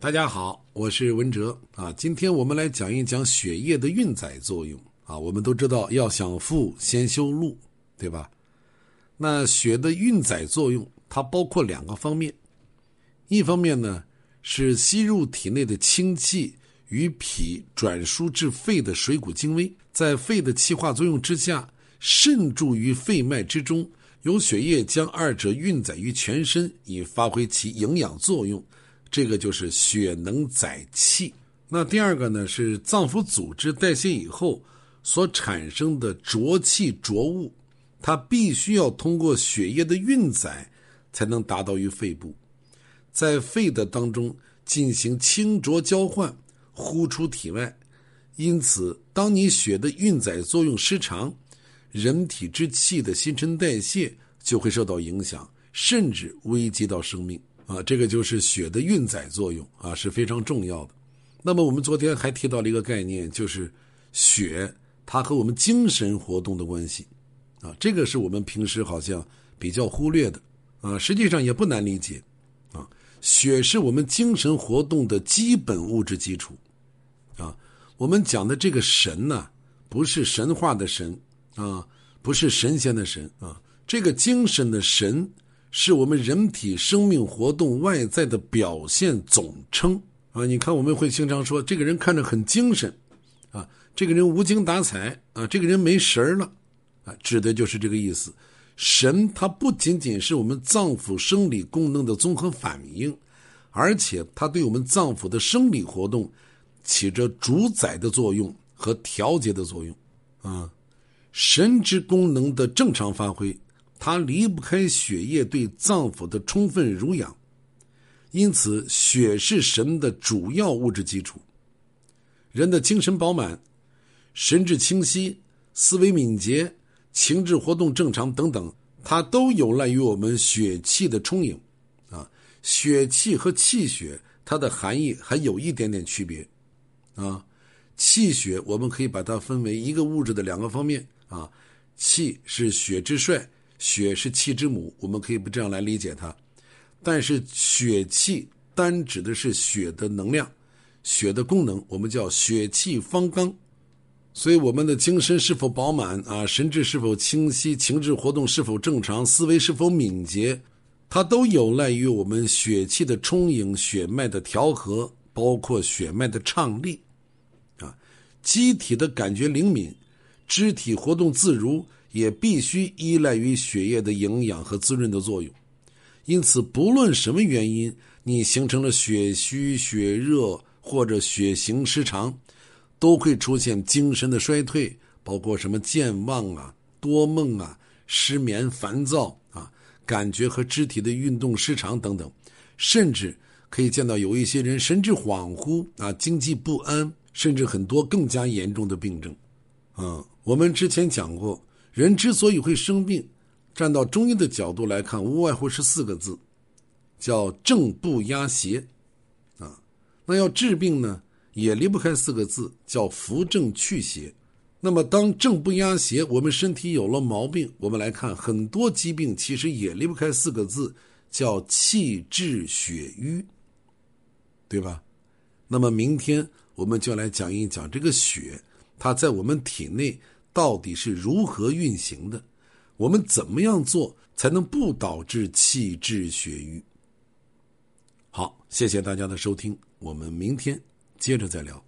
大家好，我是文哲啊。今天我们来讲一讲血液的运载作用啊。我们都知道，要想富，先修路，对吧？那血的运载作用，它包括两个方面。一方面呢，是吸入体内的氢气与脾转输至肺的水谷精微，在肺的气化作用之下，渗注于肺脉之中，由血液将二者运载于全身，以发挥其营养作用。这个就是血能载气。那第二个呢，是脏腑组织代谢以后所产生的浊气浊物，它必须要通过血液的运载，才能达到于肺部，在肺的当中进行清浊交换，呼出体外。因此，当你血的运载作用失常，人体之气的新陈代谢就会受到影响，甚至危及到生命。啊，这个就是血的运载作用啊，是非常重要的。那么我们昨天还提到了一个概念，就是血它和我们精神活动的关系啊，这个是我们平时好像比较忽略的啊，实际上也不难理解啊。血是我们精神活动的基本物质基础啊。我们讲的这个神呢，不是神话的神啊，不是神仙的神啊，这个精神的神。是我们人体生命活动外在的表现总称啊！你看，我们会经常说，这个人看着很精神，啊，这个人无精打采啊，这个人没神了，啊，指的就是这个意思。神它不仅仅是我们脏腑生理功能的综合反应，而且它对我们脏腑的生理活动起着主宰的作用和调节的作用啊。神之功能的正常发挥。它离不开血液对脏腑的充分濡养，因此血是神的主要物质基础。人的精神饱满、神志清晰、思维敏捷、情志活动正常等等，它都有赖于我们血气的充盈。啊，血气和气血它的含义还有一点点区别。啊，气血我们可以把它分为一个物质的两个方面。啊，气是血之帅。血是气之母，我们可以不这样来理解它。但是血气单指的是血的能量，血的功能，我们叫血气方刚。所以我们的精神是否饱满啊，神志是否清晰，情志活动是否正常，思维是否敏捷，它都有赖于我们血气的充盈、血脉的调和，包括血脉的畅利。啊，机体的感觉灵敏，肢体活动自如。也必须依赖于血液的营养和滋润的作用，因此，不论什么原因，你形成了血虚、血热或者血行失常，都会出现精神的衰退，包括什么健忘啊、多梦啊、失眠、烦躁啊、感觉和肢体的运动失常等等，甚至可以见到有一些人神志恍惚啊、经济不安，甚至很多更加严重的病症。嗯，我们之前讲过。人之所以会生病，站到中医的角度来看，无外乎是四个字，叫正不压邪，啊，那要治病呢，也离不开四个字，叫扶正祛邪。那么当正不压邪，我们身体有了毛病，我们来看很多疾病其实也离不开四个字，叫气滞血瘀，对吧？那么明天我们就来讲一讲这个血，它在我们体内。到底是如何运行的？我们怎么样做才能不导致气滞血瘀？好，谢谢大家的收听，我们明天接着再聊。